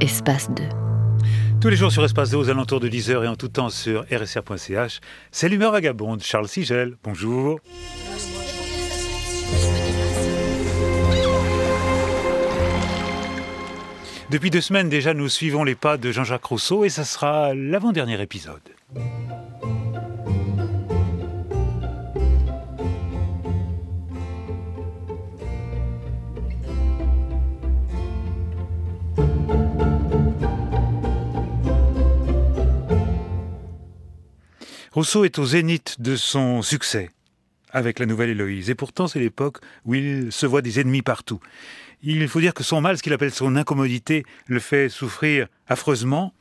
Espace 2. Tous les jours sur Espace 2 aux alentours de 10h et en tout temps sur rsr.ch, c'est l'humeur vagabonde. Charles Sigel, bonjour. Depuis deux semaines déjà, nous suivons les pas de Jean-Jacques Rousseau et ça sera l'avant-dernier épisode. Rousseau est au zénith de son succès avec la nouvelle Héloïse. Et pourtant, c'est l'époque où il se voit des ennemis partout. Il faut dire que son mal, ce qu'il appelle son incommodité, le fait souffrir affreusement.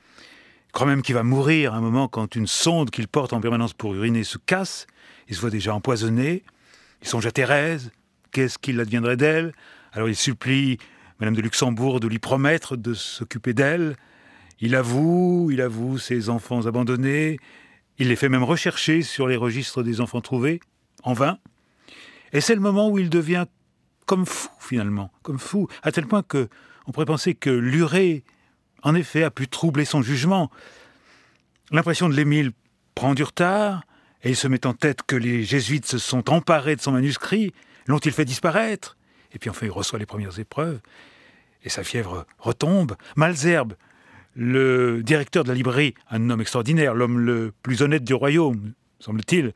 Il croit même qu'il va mourir à un moment quand une sonde qu'il porte en permanence pour uriner se casse. Il se voit déjà empoisonné. Il songe à Thérèse. Qu'est-ce qu'il adviendrait d'elle? Alors il supplie Madame de Luxembourg de lui promettre de s'occuper d'elle. Il avoue, il avoue ses enfants abandonnés, il les fait même rechercher sur les registres des enfants trouvés, en vain. Et c'est le moment où il devient comme fou, finalement, comme fou, à tel point que on pourrait penser que Luré, en effet, a pu troubler son jugement. L'impression de l'Émile prend du retard, et il se met en tête que les jésuites se sont emparés de son manuscrit, l'ont-ils fait disparaître Et puis enfin, il reçoit les premières épreuves, et sa fièvre retombe. Malzerbe, le directeur de la librairie, un homme extraordinaire, l'homme le plus honnête du royaume, semble-t-il,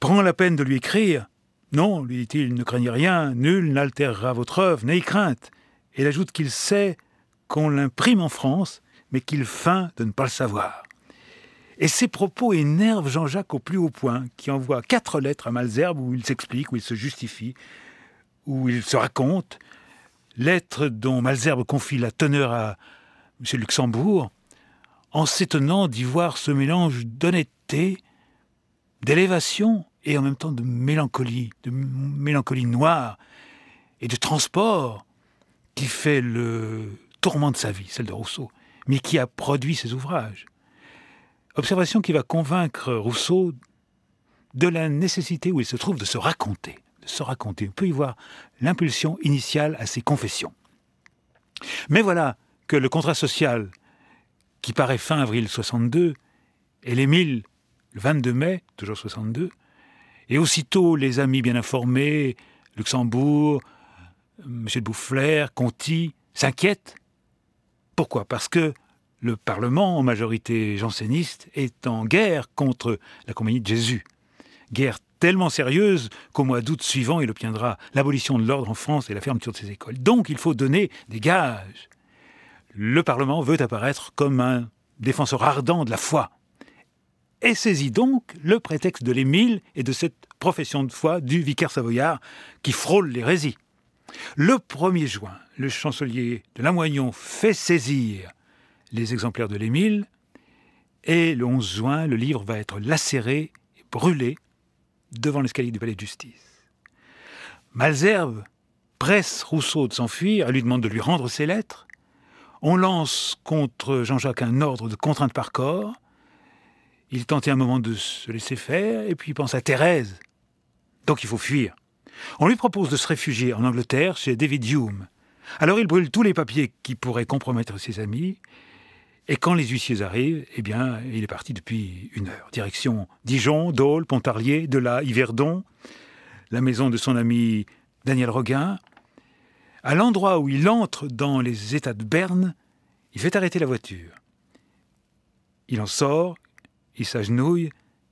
prend la peine de lui écrire. Non, lui dit-il, ne craignez rien, nul n'altérera votre œuvre, n'ayez crainte. Et il ajoute qu'il sait qu'on l'imprime en France, mais qu'il feint de ne pas le savoir. Et ces propos énervent Jean-Jacques au plus haut point, qui envoie quatre lettres à Malzerbe où il s'explique, où il se justifie, où il se raconte. Lettres dont Malzerbe confie la teneur à, M. Luxembourg, en s'étonnant d'y voir ce mélange d'honnêteté, d'élévation et en même temps de mélancolie, de mélancolie noire et de transport qui fait le tourment de sa vie, celle de Rousseau, mais qui a produit ses ouvrages. Observation qui va convaincre Rousseau de la nécessité où il se trouve de se raconter, de se raconter. On peut y voir l'impulsion initiale à ses confessions. Mais voilà, que le contrat social qui paraît fin avril 62 et l'Émile le 22 mai, toujours 62, et aussitôt les amis bien informés, Luxembourg, M. de Boufflers, Conti, s'inquiètent. Pourquoi? Parce que le Parlement, en majorité janséniste, est en guerre contre la Compagnie de Jésus. Guerre tellement sérieuse qu'au mois d'août suivant, il obtiendra l'abolition de l'ordre en France et la fermeture de ses écoles. Donc il faut donner des gages le Parlement veut apparaître comme un défenseur ardent de la foi. Et saisit donc le prétexte de l'Émile et de cette profession de foi du vicaire savoyard qui frôle l'hérésie. Le 1er juin, le chancelier de Lamoignon fait saisir les exemplaires de l'Émile, et le 11 juin, le livre va être lacéré et brûlé devant l'escalier du palais de justice. Malzerbe presse Rousseau de s'enfuir, elle lui demande de lui rendre ses lettres, on lance contre Jean-Jacques un ordre de contrainte par corps. Il tentait un moment de se laisser faire, et puis il pense à Thérèse. Donc il faut fuir. On lui propose de se réfugier en Angleterre chez David Hume. Alors il brûle tous les papiers qui pourraient compromettre ses amis. Et quand les huissiers arrivent, eh bien, il est parti depuis une heure. Direction Dijon, Dole, Pontarlier, de là, Yverdon, la maison de son ami Daniel Roguin, à l'endroit où il entre dans les États de Berne, il fait arrêter la voiture. Il en sort, il s'agenouille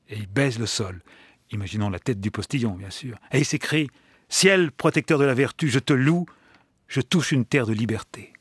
et il baise le sol. Imaginons la tête du postillon, bien sûr. Et il s'écrie Ciel, protecteur de la vertu, je te loue, je touche une terre de liberté.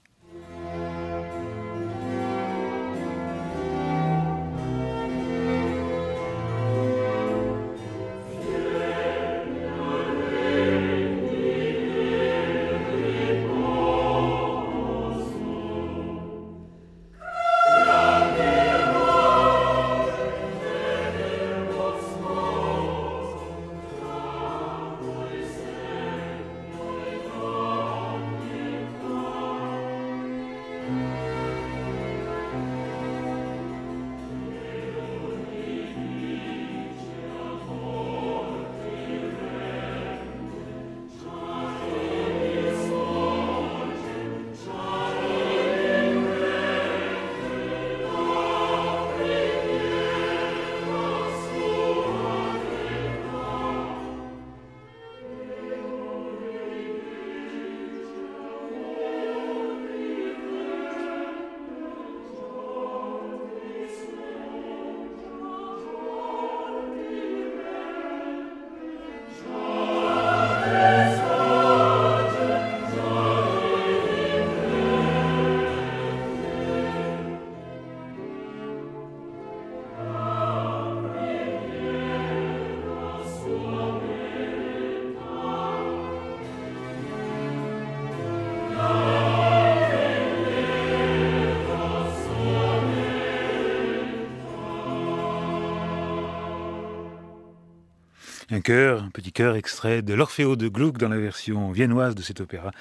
Chœur, un petit chœur extrait de l'Orfeo de Gluck dans la version viennoise de cet opéra.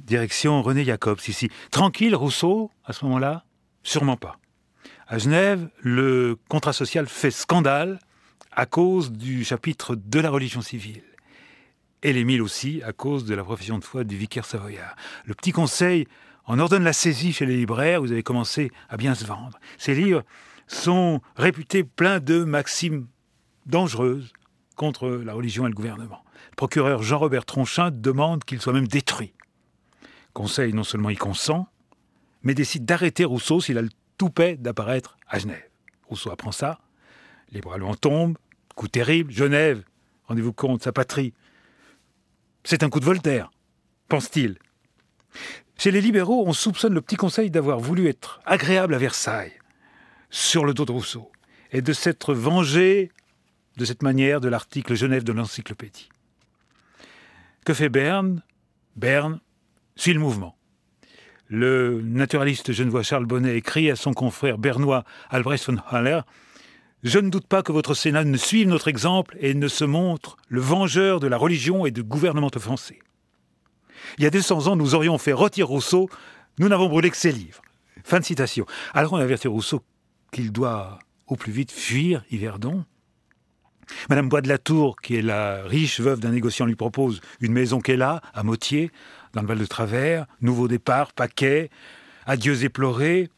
Direction René Jacobs ici. Tranquille, Rousseau, à ce moment-là? Sûrement pas. À Genève, le contrat social fait scandale à cause du chapitre de la religion civile. Et l'Émile aussi à cause de la profession de foi du vicaire savoyard. Le petit conseil en ordonne la saisie chez les libraires, vous avez commencé à bien se vendre. Ces livres sont réputés pleins de maximes dangereuses contre la religion et le gouvernement. Procureur Jean-Robert Tronchin demande qu'il soit même détruit. Conseil non seulement y consent, mais décide d'arrêter Rousseau s'il a le toupet d'apparaître à Genève. Rousseau apprend ça, les bras lui en tombent, coup terrible, Genève, rendez-vous compte, sa patrie. C'est un coup de Voltaire, pense-t-il. Chez les libéraux, on soupçonne le petit conseil d'avoir voulu être agréable à Versailles, sur le dos de Rousseau, et de s'être vengé de cette manière de l'article Genève de l'encyclopédie. Que fait Berne? Berne suit le mouvement. Le naturaliste genevois Charles Bonnet écrit à son confrère bernois Albrecht von Haller Je ne doute pas que votre Sénat ne suive notre exemple et ne se montre le vengeur de la religion et du gouvernement français. Il y a 200 ans, nous aurions fait retirer Rousseau, nous n'avons brûlé que ses livres. Fin de citation. Alors on avertit Rousseau qu'il doit au plus vite fuir Yverdon. Madame Bois de la Tour, qui est la riche veuve d'un négociant, lui propose une maison qu'elle a, à Motier, dans le Val de Travers, nouveau départ, paquet, adieux éplorés,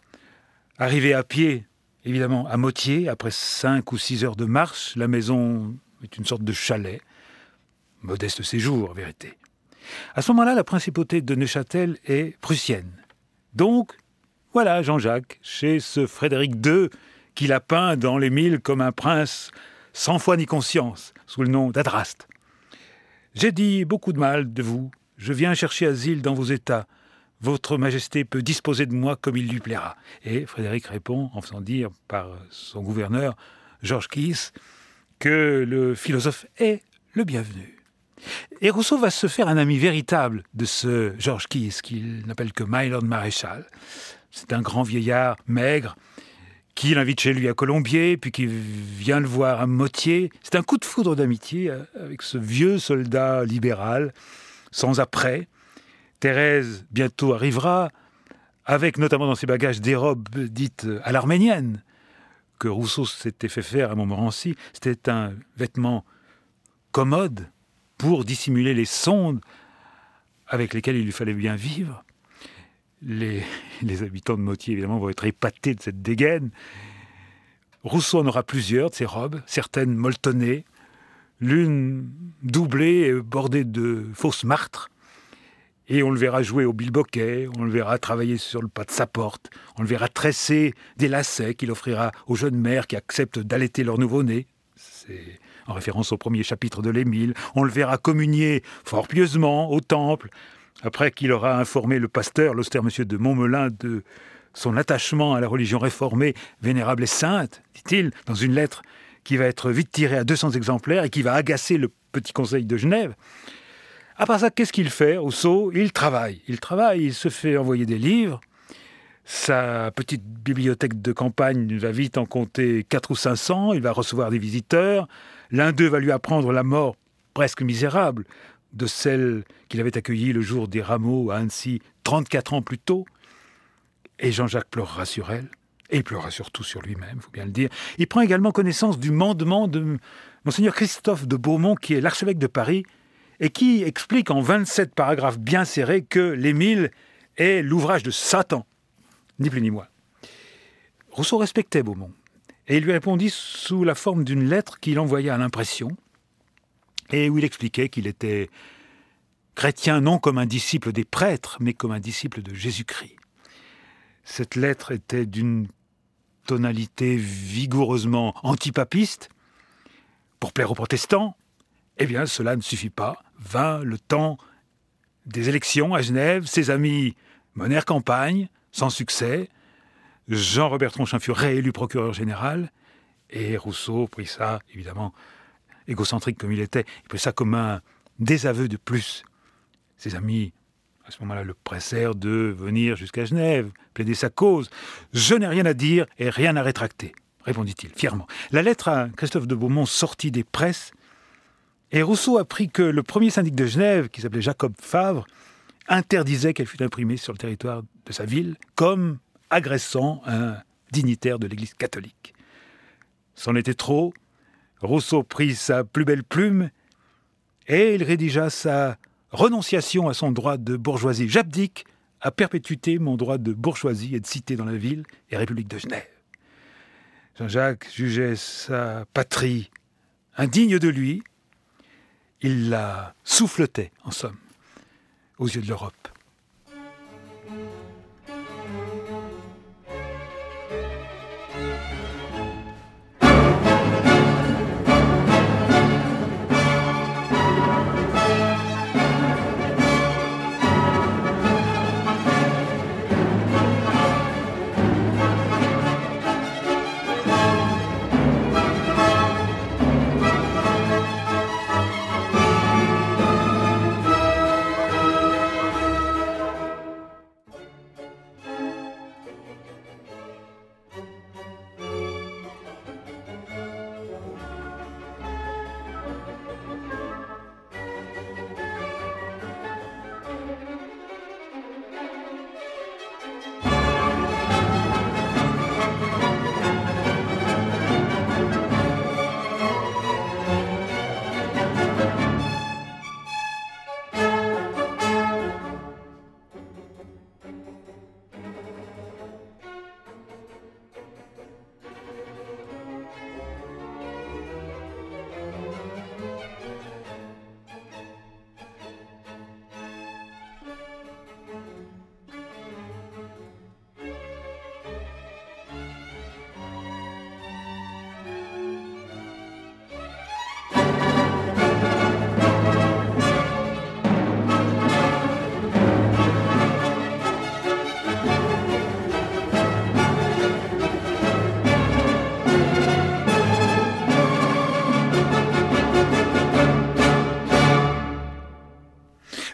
arrivé à pied, évidemment, à Motier, après cinq ou six heures de marche, la maison est une sorte de chalet, modeste séjour, en vérité. À ce moment-là, la principauté de Neuchâtel est prussienne. Donc, voilà Jean-Jacques, chez ce Frédéric II, qu'il a peint dans les mille comme un prince sans foi ni conscience, sous le nom d'Adraste. J'ai dit beaucoup de mal de vous, je viens chercher asile dans vos états. Votre Majesté peut disposer de moi comme il lui plaira. Et Frédéric répond, en faisant dire par son gouverneur, Georges Kiss, que le philosophe est le bienvenu. Et Rousseau va se faire un ami véritable de ce Georges Kiss, qu'il n'appelle que Mylord Maréchal. C'est un grand vieillard maigre, qui l'invite chez lui à Colombier, puis qui vient le voir à Motier. C'est un coup de foudre d'amitié euh, avec ce vieux soldat libéral, sans après. Thérèse bientôt arrivera, avec notamment dans ses bagages des robes dites à l'arménienne, que Rousseau s'était fait faire à Montmorency. C'était un vêtement commode pour dissimuler les sondes avec lesquelles il lui fallait bien vivre les, habitants de Motier, évidemment, vont être épatés de cette dégaine. Rousseau en aura plusieurs de ces robes, certaines molletonnées, l'une doublée et bordée de fausses martres. Et on le verra jouer au bilboquet, on le verra travailler sur le pas de sa porte, on le verra tresser des lacets qu'il offrira aux jeunes mères qui acceptent d'allaiter leur nouveau-né. C'est en référence au premier chapitre de l'Émile. On le verra communier fort pieusement au temple, après qu'il aura informé le pasteur, l'austère monsieur de Montmelin, de son attachement à la religion réformée, vénérable et sainte, dit-il, dans une lettre qui va être vite tirée à 200 exemplaires et qui va agacer le petit conseil de Genève. À part ça, qu'est-ce qu'il fait, Rousseau Il travaille. Il travaille, il se fait envoyer des livres. Sa petite bibliothèque de campagne va vite en compter 4 ou 500. Il va recevoir des visiteurs. L'un d'eux va lui apprendre la mort presque misérable de celle qu'il avait accueillie le jour des rameaux à Annecy 34 ans plus tôt. Et Jean-Jacques pleurera sur elle, et il pleurera surtout sur lui-même, il faut bien le dire. Il prend également connaissance du mandement de Monseigneur Christophe de Beaumont, qui est l'archevêque de Paris, et qui explique en 27 paragraphes bien serrés que l'Émile est l'ouvrage de Satan, ni plus ni moins. Rousseau respectait Beaumont, et il lui répondit sous la forme d'une lettre qu'il envoya à l'impression, et où il expliquait qu'il était chrétien non comme un disciple des prêtres, mais comme un disciple de Jésus-Christ. Cette lettre était d'une tonalité vigoureusement antipapiste. Pour plaire aux protestants, eh bien cela ne suffit pas. Vint le temps des élections à Genève, ses amis menèrent campagne, sans succès. Jean-Robert Tronchin fut réélu procureur général, et Rousseau prit ça, évidemment, égocentrique comme il était, il prit ça comme un désaveu de plus. Ses amis, à ce moment-là, le pressèrent de venir jusqu'à Genève, plaider sa cause. Je n'ai rien à dire et rien à rétracter, répondit-il fièrement. La lettre à Christophe de Beaumont sortit des presses Et Rousseau apprit que le premier syndic de Genève, qui s'appelait Jacob Favre, interdisait qu'elle fût imprimée sur le territoire de sa ville comme agressant un dignitaire de l'Église catholique. C'en était trop. Rousseau prit sa plus belle plume et il rédigea sa renonciation à son droit de bourgeoisie. J'abdique à perpétuité mon droit de bourgeoisie et de cité dans la ville et République de Genève. Jean-Jacques jugeait sa patrie indigne de lui. Il la souffletait, en somme, aux yeux de l'Europe.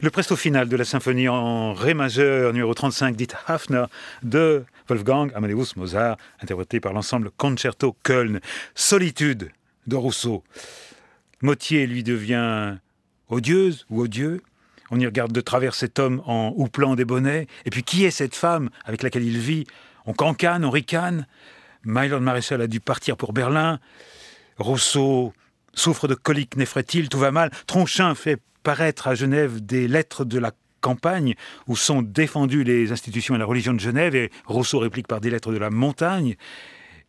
Le presto final de la symphonie en ré majeur numéro 35 dit Hafner de Wolfgang Amadeus Mozart, interprété par l'ensemble Concerto Köln. Solitude de Rousseau. Motier lui devient odieuse ou odieux. On y regarde de travers cet homme en houplant des bonnets. Et puis qui est cette femme avec laquelle il vit? On cancane, on ricane. Mylord Maréchal a dû partir pour Berlin. Rousseau souffre de coliques néphrétiles, tout va mal. Tronchin fait paraître à Genève des lettres de la campagne où sont défendues les institutions et la religion de Genève, et Rousseau réplique par des lettres de la montagne.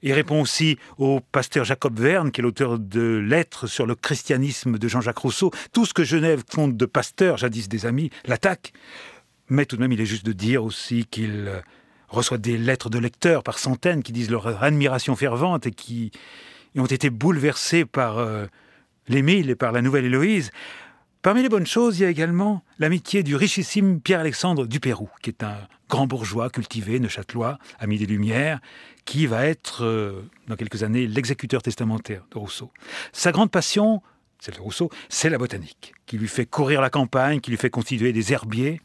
Il répond aussi au pasteur Jacob Verne, qui est l'auteur de lettres sur le christianisme de Jean-Jacques Rousseau. Tout ce que Genève compte de pasteurs, jadis des amis, l'attaque. Mais tout de même, il est juste de dire aussi qu'il reçoit des lettres de lecteurs par centaines qui disent leur admiration fervente et qui ont été bouleversés par euh, l'Émile et par la nouvelle Héloïse. Parmi les bonnes choses, il y a également l'amitié du richissime Pierre-Alexandre du Pérou, qui est un grand bourgeois cultivé, neuchâtelois, ami des Lumières, qui va être, euh, dans quelques années, l'exécuteur testamentaire de Rousseau. Sa grande passion, celle de Rousseau, c'est la botanique, qui lui fait courir la campagne, qui lui fait constituer des herbiers.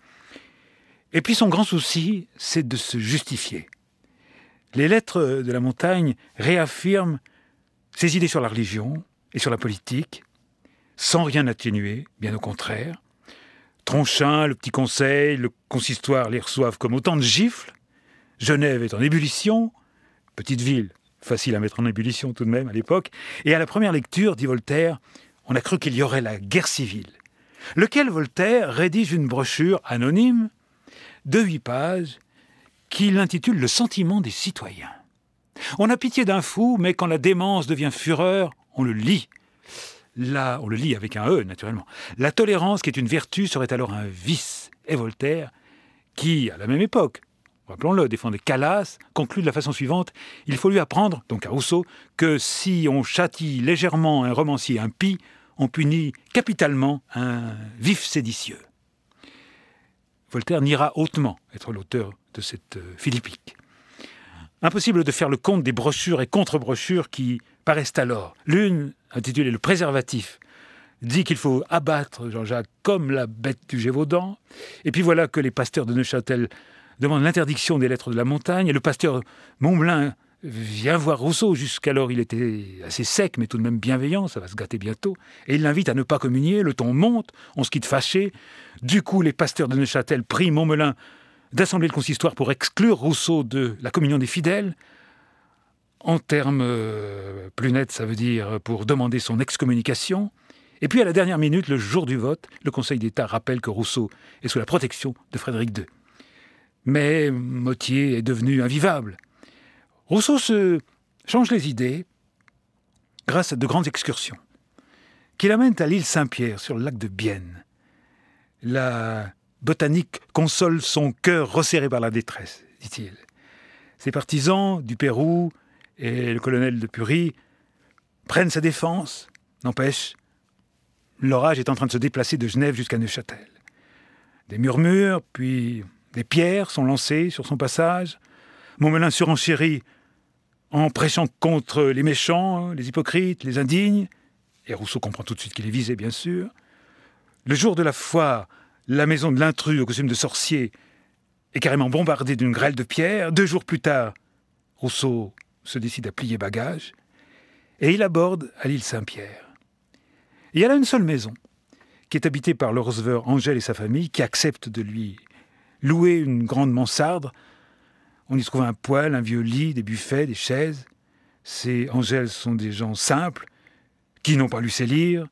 Et puis son grand souci, c'est de se justifier. Les lettres de la montagne réaffirment ses idées sur la religion et sur la politique, sans rien atténuer, bien au contraire. Tronchin, le petit conseil, le consistoire les reçoivent comme autant de gifles. Genève est en ébullition, petite ville, facile à mettre en ébullition tout de même à l'époque. Et à la première lecture, dit Voltaire, on a cru qu'il y aurait la guerre civile. Lequel Voltaire rédige une brochure anonyme de huit pages qu'il intitule Le sentiment des citoyens. On a pitié d'un fou, mais quand la démence devient fureur, on le lit la, on le lit avec un E naturellement, la tolérance qui est une vertu serait alors un vice. Et Voltaire, qui, à la même époque, rappelons-le, défendait Calas, conclut de la façon suivante il faut lui apprendre, donc à Rousseau, que si on châtie légèrement un romancier impie, on punit capitalement un vif séditieux. Voltaire n'ira hautement être l'auteur de cette euh, philippique. Impossible de faire le compte des brochures et contre-brochures qui paraissent alors. L'une, intitulée Le préservatif, dit qu'il faut abattre Jean-Jacques comme la bête du Gévaudan. Et puis voilà que les pasteurs de Neuchâtel demandent l'interdiction des lettres de la montagne. Et le pasteur Montblin vient voir Rousseau. Jusqu'alors, il était assez sec, mais tout de même bienveillant, ça va se gâter bientôt. Et il l'invite à ne pas communier, le ton monte, on se quitte fâché. Du coup, les pasteurs de Neuchâtel prient Montmelin d'assembler le consistoire pour exclure Rousseau de la communion des fidèles. En termes euh, plus nets, ça veut dire pour demander son excommunication. Et puis à la dernière minute, le jour du vote, le Conseil d'État rappelle que Rousseau est sous la protection de Frédéric II. Mais Mottier est devenu invivable. Rousseau se change les idées grâce à de grandes excursions qui l'amènent à l'île Saint-Pierre sur le lac de Bienne. La botanique console son cœur resserré par la détresse, dit-il. Ses partisans du Pérou et le colonel de Purie prennent sa défense. N'empêche, l'orage est en train de se déplacer de Genève jusqu'à Neuchâtel. Des murmures, puis des pierres sont lancées sur son passage. Montmelin surenchérit en prêchant contre les méchants, les hypocrites, les indignes. Et Rousseau comprend tout de suite qu'il est visé, bien sûr. Le jour de la foire, la maison de l'intrus au costume de sorcier est carrément bombardée d'une grêle de pierres. Deux jours plus tard, Rousseau se décide à plier bagage et il aborde à l'île Saint-Pierre. Il y a là une seule maison qui est habitée par le receveur Angèle et sa famille qui acceptent de lui louer une grande mansarde. On y trouve un poêle, un vieux lit, des buffets, des chaises. Ces Angèles sont des gens simples qui n'ont pas lu ses livres.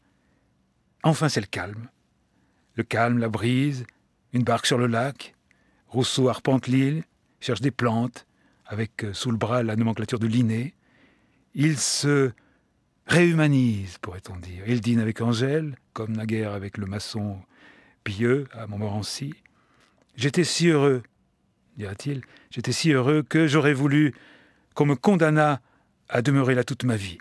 Enfin, c'est le calme. Le calme, la brise, une barque sur le lac. Rousseau arpente l'île, cherche des plantes, avec euh, sous le bras la nomenclature de Linné. Il se réhumanise, pourrait-on dire. Il dîne avec Angèle, comme naguère avec le maçon pieux à Montmorency. J'étais si heureux, dira-t-il, j'étais si heureux que j'aurais voulu qu'on me condamnât à demeurer là toute ma vie.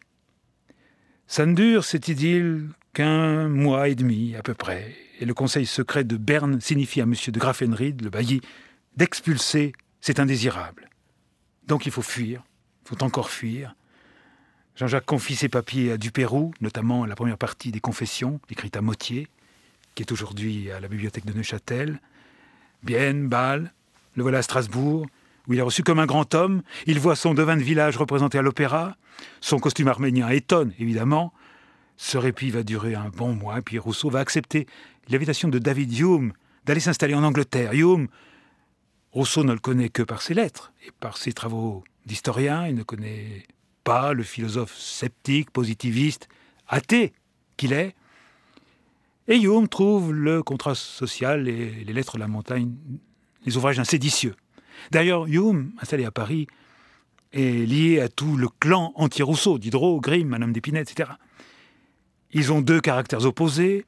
Ça ne dure, cette idylle, qu'un mois et demi à peu près, et le conseil secret de Berne signifie à M. de Graffenried, le bailli, d'expulser cet indésirable. Donc il faut fuir, il faut encore fuir. Jean-Jacques confie ses papiers à Dupérou, notamment la première partie des Confessions, écrite à Mottier, qui est aujourd'hui à la bibliothèque de Neuchâtel. Bienne, Bâle, le voilà à Strasbourg, où il est reçu comme un grand homme. Il voit son devin de village représenté à l'opéra. Son costume arménien étonne, évidemment. Ce répit va durer un bon mois, puis Rousseau va accepter l'invitation de David Hume d'aller s'installer en Angleterre. Hume, Rousseau ne le connaît que par ses lettres et par ses travaux d'historien. Il ne connaît pas le philosophe sceptique, positiviste, athée qu'il est. Et Hume trouve le contrat social et les lettres de la montagne, les ouvrages d'un séditieux. D'ailleurs, Hume, installé à Paris, est lié à tout le clan anti-Rousseau, Diderot, Grimm, Madame d'Épinay, etc. Ils ont deux caractères opposés.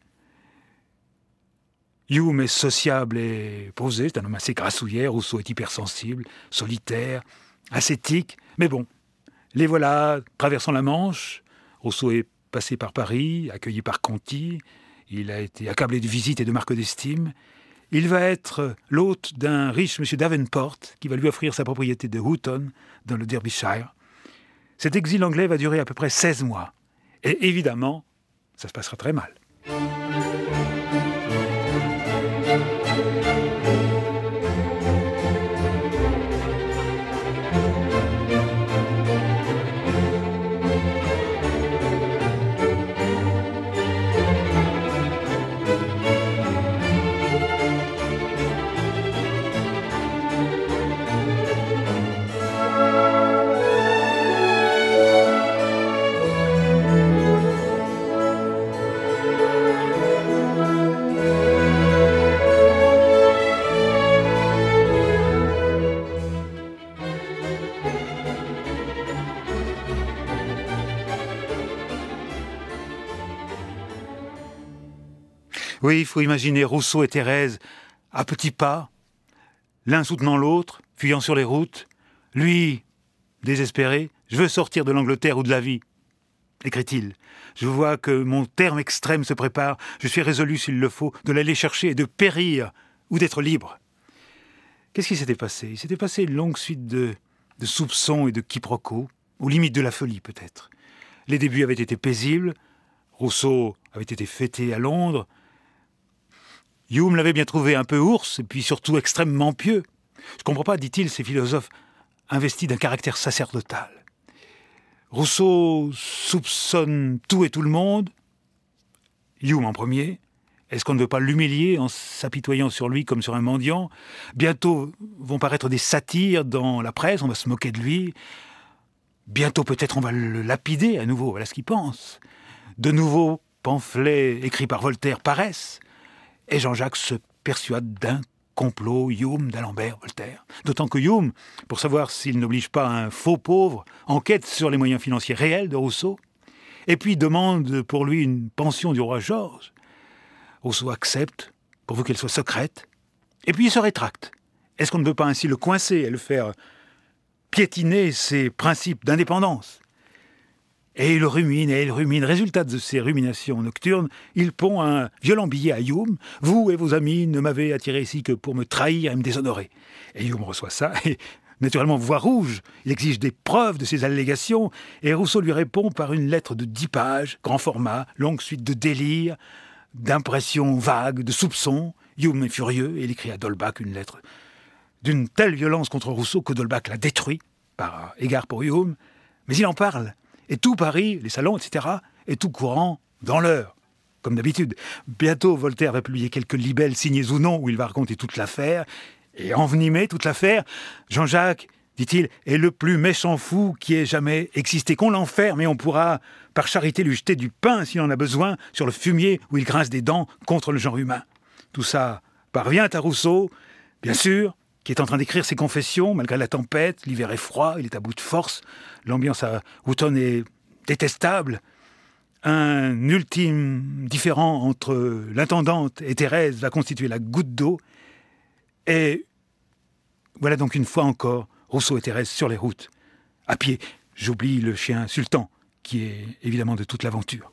Hume est sociable et posé, c'est un homme assez grassouillet, Rousseau est hypersensible, solitaire, ascétique, mais bon, les voilà traversant la Manche, Rousseau est passé par Paris, accueilli par Conti, il a été accablé de visites et de marques d'estime, il va être l'hôte d'un riche monsieur Davenport qui va lui offrir sa propriété de Houghton dans le Derbyshire. Cet exil anglais va durer à peu près 16 mois. Et évidemment, ça se passera très mal. Il faut imaginer Rousseau et Thérèse à petits pas, l'un soutenant l'autre, fuyant sur les routes. Lui, désespéré, je veux sortir de l'Angleterre ou de la vie, écrit-il. Je vois que mon terme extrême se prépare, je suis résolu, s'il le faut, de l'aller chercher et de périr ou d'être libre. Qu'est-ce qui s'était passé? Il s'était passé une longue suite de, de soupçons et de quiproquos, aux limites de la folie peut-être. Les débuts avaient été paisibles, Rousseau avait été fêté à Londres, Hume l'avait bien trouvé un peu ours, et puis surtout extrêmement pieux. Je comprends pas, dit-il, ces philosophes investi d'un caractère sacerdotal. Rousseau soupçonne tout et tout le monde, Hume en premier. Est-ce qu'on ne veut pas l'humilier en s'apitoyant sur lui comme sur un mendiant? Bientôt vont paraître des satires dans la presse, on va se moquer de lui. Bientôt peut-être on va le lapider à nouveau, voilà ce qu'il pense. De nouveaux pamphlets écrits par Voltaire paraissent, et Jean-Jacques se persuade d'un complot Hume, d'Alembert, Voltaire. D'autant que Hume, pour savoir s'il n'oblige pas un faux pauvre, enquête sur les moyens financiers réels de Rousseau, et puis demande pour lui une pension du roi Georges. Rousseau accepte, pourvu qu'elle soit secrète, et puis il se rétracte. Est-ce qu'on ne peut pas ainsi le coincer et le faire piétiner ses principes d'indépendance? Et il rumine et il rumine. Résultat de ces ruminations nocturnes, il pond un violent billet à Hume. Vous et vos amis ne m'avez attiré ici que pour me trahir et me déshonorer. Et Hume reçoit ça et naturellement voix rouge. Il exige des preuves de ces allégations et Rousseau lui répond par une lettre de dix pages, grand format, longue suite de délires, d'impressions vagues, de soupçons. Hume est furieux il écrit à Dolbach une lettre d'une telle violence contre Rousseau que Dolbach l'a détruit par égard pour Hume. Mais il en parle et tout Paris, les salons, etc., est tout courant dans l'heure, comme d'habitude. Bientôt, Voltaire va publier quelques libelles signés ou non où il va raconter toute l'affaire et envenimer toute l'affaire. Jean-Jacques, dit-il, est le plus méchant fou qui ait jamais existé. Qu'on l'enferme et on pourra, par charité, lui jeter du pain s'il en a besoin sur le fumier où il grince des dents contre le genre humain. Tout ça parvient à Rousseau, bien sûr, qui est en train d'écrire ses confessions, malgré la tempête, l'hiver est froid, il est à bout de force, l'ambiance à Wooton est détestable. Un ultime différent entre l'intendante et Thérèse va constituer la goutte d'eau. Et voilà donc une fois encore Rousseau et Thérèse sur les routes, à pied. J'oublie le chien sultan, qui est évidemment de toute l'aventure.